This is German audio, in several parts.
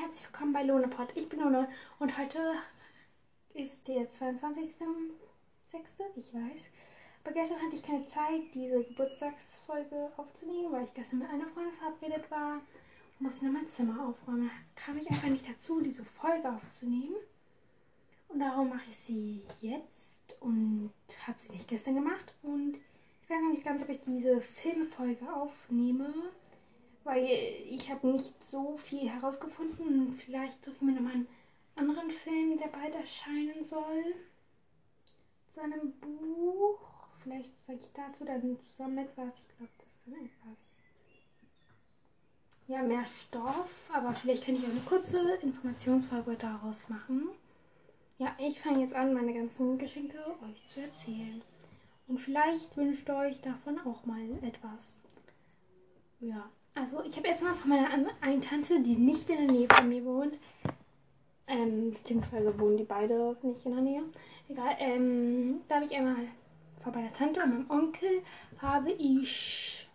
herzlich willkommen bei Lonepod. Ich bin Lone und heute ist der 22.06. Ich weiß. Aber gestern hatte ich keine Zeit, diese Geburtstagsfolge aufzunehmen, weil ich gestern mit einer Freundin verabredet war und musste noch mein Zimmer aufräumen. Da kam ich einfach nicht dazu, diese Folge aufzunehmen. Und darum mache ich sie jetzt und habe sie nicht gestern gemacht. Und ich weiß noch nicht ganz, ob ich diese Filmfolge aufnehme weil ich habe nicht so viel herausgefunden. Vielleicht suche ich mir nochmal einen anderen Film, der bald erscheinen soll. Zu einem Buch. Vielleicht sage ich dazu dann zusammen etwas. Ich glaube, das ist dann etwas. Ja, mehr Stoff. Aber vielleicht kann ich auch eine kurze Informationsfolge daraus machen. Ja, ich fange jetzt an, meine ganzen Geschenke euch zu erzählen. Und vielleicht wünscht ihr euch davon auch mal etwas. Ja, also ich habe erstmal von meiner einen Tante, die nicht in der Nähe von mir wohnt, ähm, beziehungsweise wohnen die beide nicht in der Nähe. Egal, ähm, da habe ich einmal von meiner Tante und meinem Onkel habe ich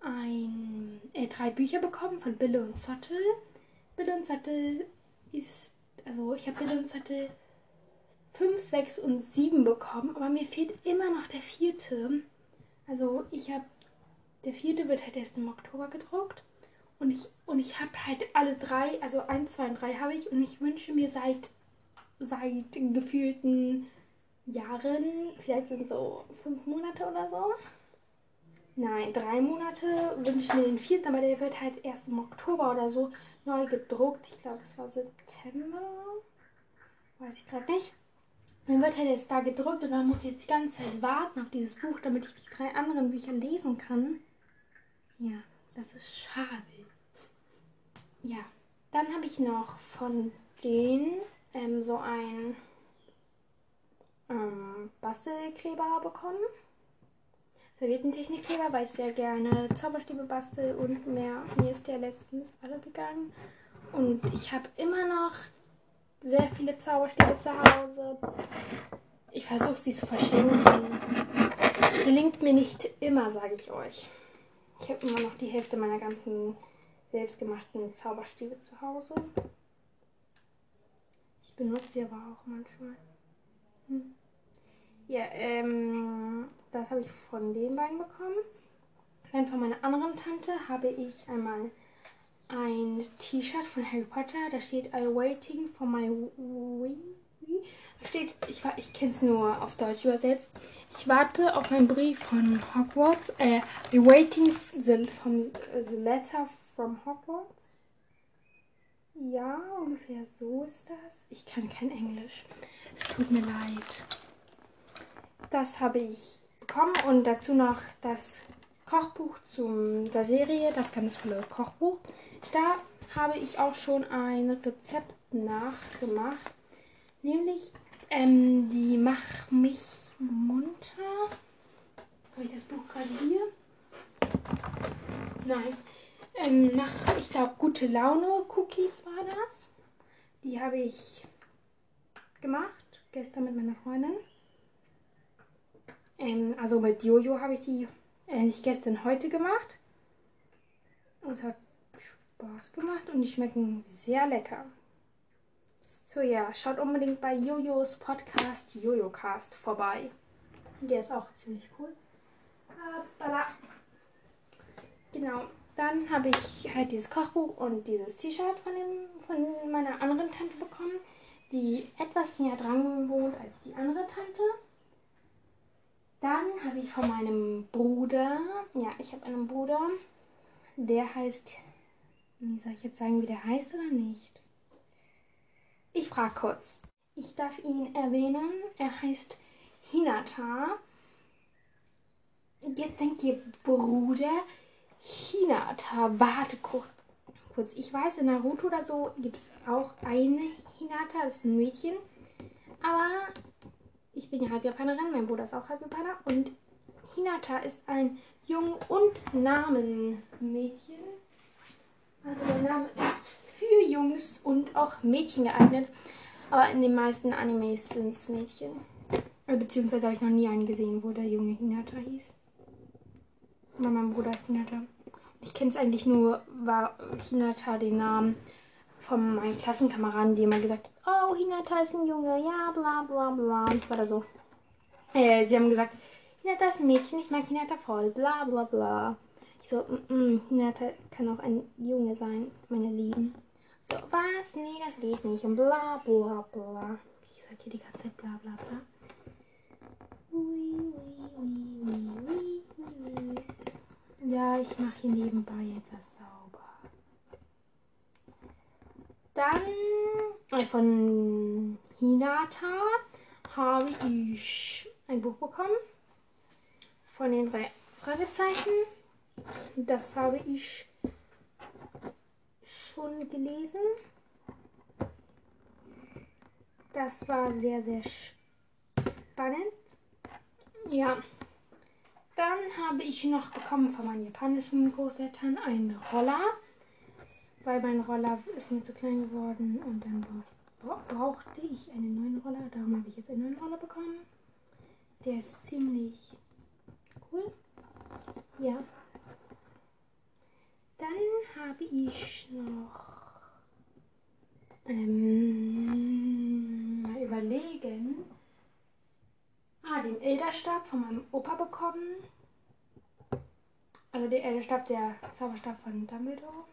ein, äh, drei Bücher bekommen von Bille und Zottel. Bille und Zottel ist, also ich habe Bille und Zottel 5, 6 und 7 bekommen, aber mir fehlt immer noch der vierte. Also ich habe der vierte wird halt erst im Oktober gedruckt. Und ich, und ich habe halt alle drei, also eins, zwei und drei habe ich. Und ich wünsche mir seit, seit gefühlten Jahren, vielleicht sind so fünf Monate oder so. Nein, drei Monate wünsche ich mir den vierten, aber der wird halt erst im Oktober oder so neu gedruckt. Ich glaube, es war September. Weiß ich gerade nicht. Dann wird halt jetzt da gedruckt und dann muss ich jetzt die ganze Zeit warten auf dieses Buch, damit ich die drei anderen Bücher lesen kann. Ja, das ist schade. Ja, dann habe ich noch von denen ähm, so ein ähm, Bastelkleber bekommen. Servietentechnikkleber, weil ich sehr gerne Zauberstäbe bastel und mehr. Mir ist der letztens alle gegangen. Und ich habe immer noch sehr viele Zauberstäbe zu Hause. Ich versuche sie zu verschenken. Gelingt mir nicht immer, sage ich euch. Ich habe immer noch die Hälfte meiner ganzen selbstgemachten Zauberstäbe zu Hause. Ich benutze sie aber auch manchmal. Hm. Ja, ähm, das habe ich von den beiden bekommen. Dann von meiner anderen Tante habe ich einmal ein T-Shirt von Harry Potter. Da steht I waiting for my wee steht, ich, ich kenne es nur auf Deutsch übersetzt. Ich warte auf einen Brief von Hogwarts. Äh, waiting the, from, the letter from Hogwarts. Ja, ungefähr so ist das. Ich kann kein Englisch. Es tut mir leid. Das habe ich bekommen und dazu noch das Kochbuch zu der Serie, das ganz tolle Kochbuch. Da habe ich auch schon ein Rezept nachgemacht. Nämlich ähm, die Mach mich munter. Habe ich das Buch gerade hier? Nein. Ähm, mach, ich glaube, gute Laune Cookies war das. Die habe ich gemacht, gestern mit meiner Freundin. Ähm, also mit Jojo habe ich sie äh, nicht gestern, heute gemacht. Und es hat Spaß gemacht und die schmecken sehr lecker. So ja, schaut unbedingt bei Jojos Podcast Jojocast vorbei. Der ist auch ziemlich cool. Genau, dann habe ich halt dieses Kochbuch und dieses T-Shirt von, von meiner anderen Tante bekommen, die etwas näher dran wohnt als die andere Tante. Dann habe ich von meinem Bruder, ja, ich habe einen Bruder, der heißt, wie soll ich jetzt sagen, wie der heißt oder nicht? Ich frage kurz. Ich darf ihn erwähnen. Er heißt Hinata. Jetzt denkt ihr, Bruder, Hinata, warte kurz. Ich weiß, in Naruto oder so gibt es auch eine Hinata, das ist ein Mädchen. Aber ich bin ja halb Japanerin, mein Bruder ist auch halb Japaner. Und Hinata ist ein Jung- und Namenmädchen. Also der Name ist Jungs und auch Mädchen geeignet. Aber in den meisten Animes sind es Mädchen. Äh, beziehungsweise habe ich noch nie einen gesehen, wo der junge Hinata hieß. Aber mein Bruder ist Hinata. Ich kenne es eigentlich nur, war Hinata den Namen von meinen Klassenkameraden, die immer gesagt haben, oh, Hinata ist ein Junge, ja, bla bla bla. Und ich war da so. Äh, sie haben gesagt, Hinata ist ein Mädchen, ich mag Hinata voll, bla bla bla. Ich so, mm, mm, Hinata kann auch ein Junge sein, meine Lieben. So, was? Nee, das geht nicht. Und bla bla bla. Ich sag hier die ganze Zeit bla bla bla. Ja, ich mache hier nebenbei etwas sauber. Dann äh, von Hinata habe ich ein Buch bekommen. Von den drei Fragezeichen. Das habe ich schon gelesen. Das war sehr, sehr spannend. Ja. Dann habe ich noch bekommen von meinen japanischen Großeltern einen Roller. Weil mein Roller ist mir zu klein geworden und dann brauchte ich einen neuen Roller. Darum habe ich jetzt einen neuen Roller bekommen. Der ist ziemlich cool. Ja. Dann habe ich noch ähm, mal überlegen. Ah, den Elderstab von meinem Opa bekommen. Also der Elderstab, der Zauberstab von Dumbledore.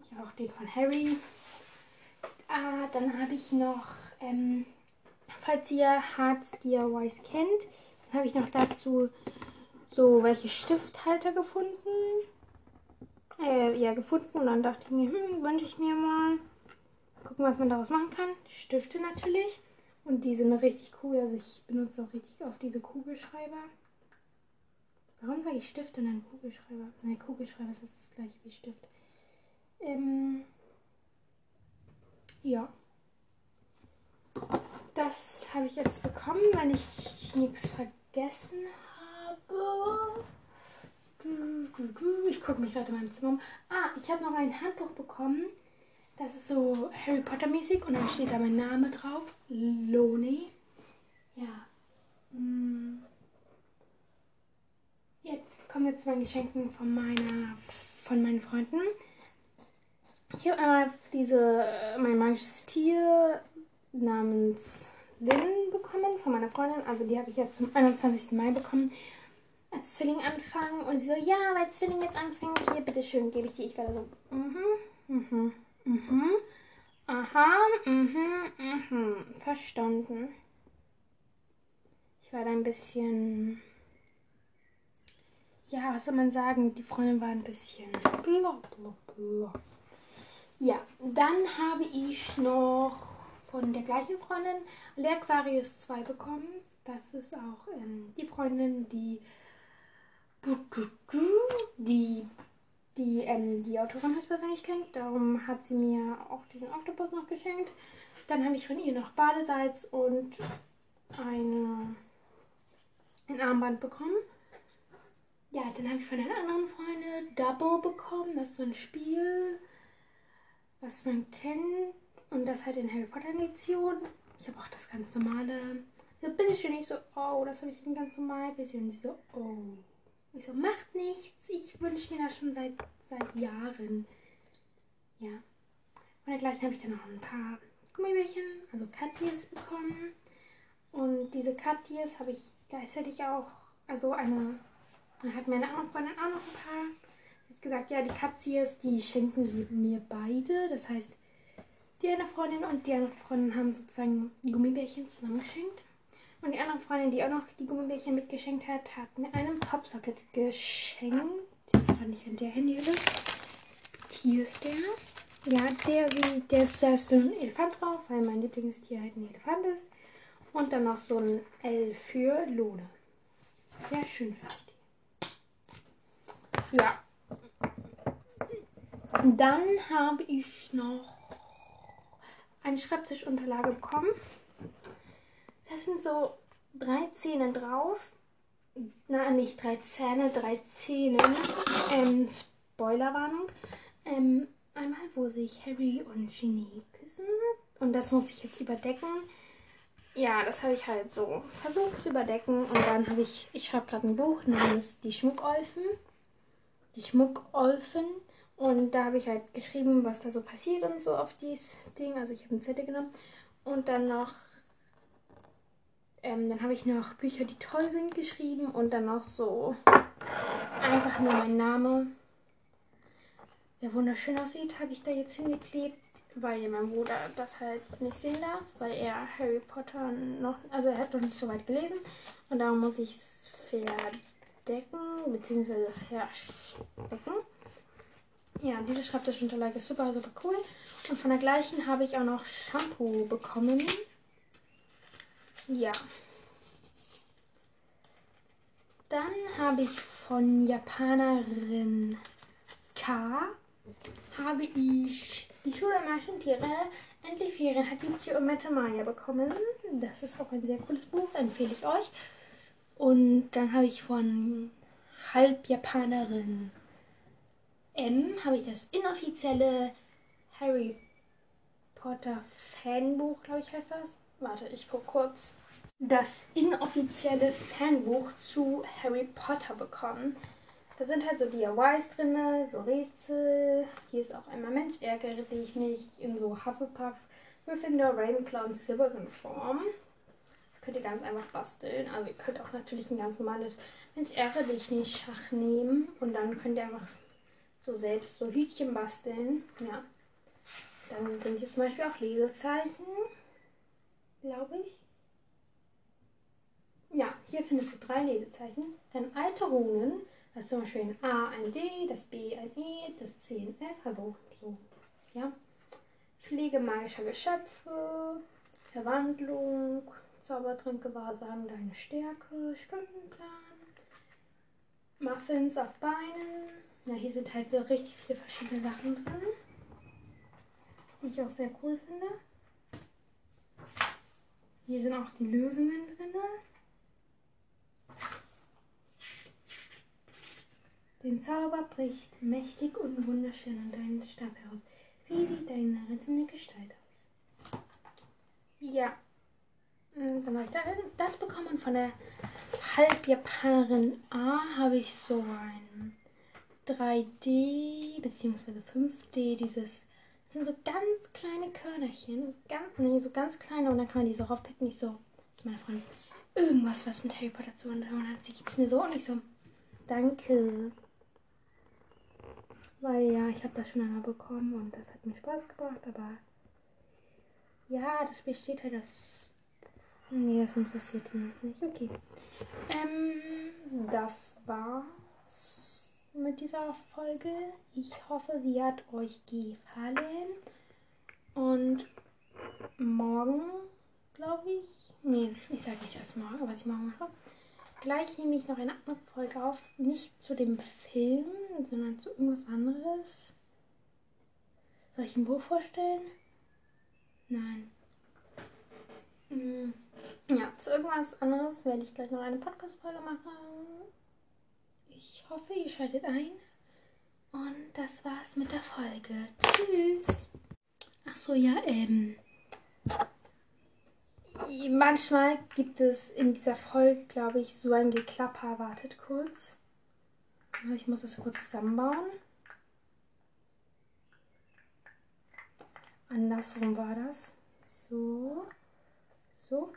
Ich habe auch den von Harry. Ah, dann habe ich noch, ähm, falls ihr Hearts DIYs kennt, dann habe ich noch dazu so welche Stifthalter gefunden äh, ja, gefunden und dann dachte ich mir, hm, wünsche ich mir mal. Gucken, was man daraus machen kann. Stifte natürlich. Und die sind richtig cool. Also ich benutze auch richtig oft diese Kugelschreiber. Warum sage ich Stift und dann Kugelschreiber? Nein, Kugelschreiber ist das gleiche wie Stift. Ähm, ja. Das habe ich jetzt bekommen, wenn ich nichts vergessen habe. Ich gucke mich gerade in meinem Zimmer um. Ah, ich habe noch ein Handbuch bekommen. Das ist so Harry Potter mäßig und dann steht da mein Name drauf. Loni. Ja. Mm. Jetzt kommen wir zu meinen Geschenken von meiner von meinen Freunden. Ich habe einmal diese mein magisches Tier namens Lynn bekommen von meiner Freundin. Also die habe ich jetzt zum 21. Mai bekommen als Zwilling anfangen. Und sie so, ja, weil Zwilling jetzt anfängt, hier, bitteschön, gebe ich dir. Ich war so, mhm, mhm, mhm, aha, mhm, mhm, verstanden. Ich war da ein bisschen, ja, was soll man sagen, die Freundin war ein bisschen bla bla bla. Ja, dann habe ich noch von der gleichen Freundin Leaquarius 2 bekommen. Das ist auch ähm, die Freundin, die die, die, ähm, die Autorin höchstpersönlich kennt. Darum hat sie mir auch diesen Oktopus noch geschenkt. Dann habe ich von ihr noch Badesalz und eine, ein Armband bekommen. Ja, dann habe ich von einer anderen Freundin Double bekommen. Das ist so ein Spiel, was man kennt. Und das halt in Harry Potter Edition. Ich habe auch das ganz normale. So, bitteschön. Ich so, oh, das habe ich in ganz normal ich so, oh. Ich so, macht nichts. Ich wünsche mir das schon seit, seit Jahren. Ja. Und dergleichen habe ich dann noch ein paar Gummibärchen, also Katjes bekommen. Und diese Katjes habe ich gleichzeitig auch, also eine, hat meine andere Freundin auch noch ein paar. Sie hat gesagt, ja, die Katjes, die schenken sie mir beide. Das heißt, die eine Freundin und die andere Freundin haben sozusagen Gummibärchen zusammen geschenkt. Und die andere Freundin, die auch noch die Gummibärchen mitgeschenkt hat, hat mir einen Popsocket geschenkt. Das fand ich an der Handyhülle. Hier ist der. Ja, der, der ist, da ist so ein Elefant drauf, weil mein Lieblingstier halt ein Elefant ist. Und dann noch so ein L für Lohne. Sehr schön die. Ja. Dann habe ich noch eine Schreibtischunterlage bekommen. Das sind so drei Zähne drauf. Nein, nicht drei Zähne, drei Zähne. Ähm, Spoilerwarnung. Ähm, einmal, wo sich Harry und Ginny küssen. Und das muss ich jetzt überdecken. Ja, das habe ich halt so versucht zu überdecken. Und dann habe ich, ich schreibe gerade ein Buch namens Die Schmuckolfen. Die Schmuckolfen. Und da habe ich halt geschrieben, was da so passiert und so auf dieses Ding. Also ich habe einen Zettel genommen. Und dann noch, ähm, dann habe ich noch Bücher, die toll sind, geschrieben. Und dann noch so einfach nur mein Name, der wunderschön aussieht, habe ich da jetzt hingeklebt, weil mein Bruder das halt nicht sehen darf, weil er Harry Potter noch, also er hat noch nicht so weit gelesen. Und darum muss ich es verdecken, beziehungsweise verstecken. Ja, diese Schreibtischunterlage ist super, super cool. Und von der gleichen habe ich auch noch Shampoo bekommen. Ja. Dann habe ich von Japanerin K habe ich die Schule der Maschentiere endlich Ferien Hatice und Metamaya bekommen. Das ist auch ein sehr cooles Buch, empfehle ich euch. Und dann habe ich von Halbjapanerin M habe ich das inoffizielle Harry Potter Fanbuch, glaube ich, heißt das. Warte, ich gucke kurz. Das inoffizielle Fanbuch zu Harry Potter bekommen. Da sind halt so DIYs drin, so Rätsel. Hier ist auch einmal Mensch, ärgere dich nicht in so Hufflepuff, Gryffindor, Ravenclaw und Slytherin-Form. Das könnt ihr ganz einfach basteln. Also ihr könnt auch natürlich ein ganz normales Mensch, ärgere dich nicht Schach nehmen. Und dann könnt ihr einfach so selbst so Hütchen basteln. Ja. Dann sind hier zum Beispiel auch Lesezeichen. Glaube ich. Ja, hier findest du drei Lesezeichen. Dann alte Runen. Das ist zum Beispiel ein A, ein D, das B, ein E, das C, ein F. Also so, ja. Pflege magischer Geschöpfe, Verwandlung, Zaubertränke, Wahrsagen, deine Stärke, Stundenplan, Muffins auf Beinen, ja, hier sind halt so richtig viele verschiedene Sachen drin, die ich auch sehr cool finde. Hier sind auch die Lösungen drin. Den Zauber bricht mächtig und wunderschön an deinen Stab heraus. Wie sieht deine rettende Gestalt aus? Ja. Dann habe ich das bekommen von der Halbjapanerin A. Habe ich so ein 3D bzw. 5D, dieses das sind so ganz kleine Körnerchen, ganz, nee, so ganz kleine und dann kann man die so raufpicken. Ich so, meine Freundin, irgendwas, was mit Harry Potter zu tun hat. Sie gibt es mir so und ich so, danke. Weil ja, ich habe das schon einmal bekommen und das hat mir Spaß gemacht, aber ja, das besteht halt aus. Nee, das interessiert ihn jetzt nicht. Okay. Ähm, das war's mit dieser Folge. Ich hoffe, sie hat euch gefallen. Und morgen, glaube ich, nee, ich sage nicht, was, morgen, was ich morgen mache. Gleich nehme ich noch eine andere Folge auf. Nicht zu dem Film, sondern zu irgendwas anderes. Soll ich ein Buch vorstellen? Nein. Hm. Ja, zu irgendwas anderes werde ich gleich noch eine Podcast-Folge machen. Ich hoffe, ihr schaltet ein. Und das war's mit der Folge. Tschüss. Ach so, ja, ähm. Manchmal gibt es in dieser Folge, glaube ich, so ein Geklapper. Wartet kurz. Ich muss das kurz zusammenbauen. Andersrum war das. So. So.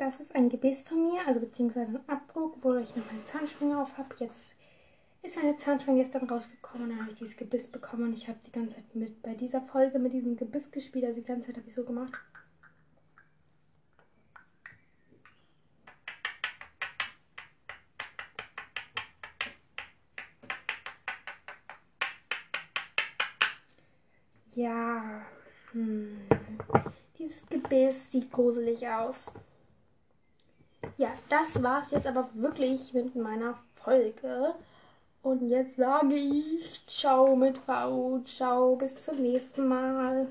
Das ist ein Gebiss von mir, also beziehungsweise ein Abdruck, wo ich noch meine Zahnschwinge auf habe. Jetzt ist meine Zahnschwinge gestern rausgekommen und dann habe ich dieses Gebiss bekommen und ich habe die ganze Zeit mit bei dieser Folge mit diesem Gebiss gespielt. Also die ganze Zeit habe ich so gemacht. Ja, hm. dieses Gebiss sieht gruselig aus. Ja, das war's jetzt aber wirklich mit meiner Folge. Und jetzt sage ich Ciao mit V. Ciao, bis zum nächsten Mal.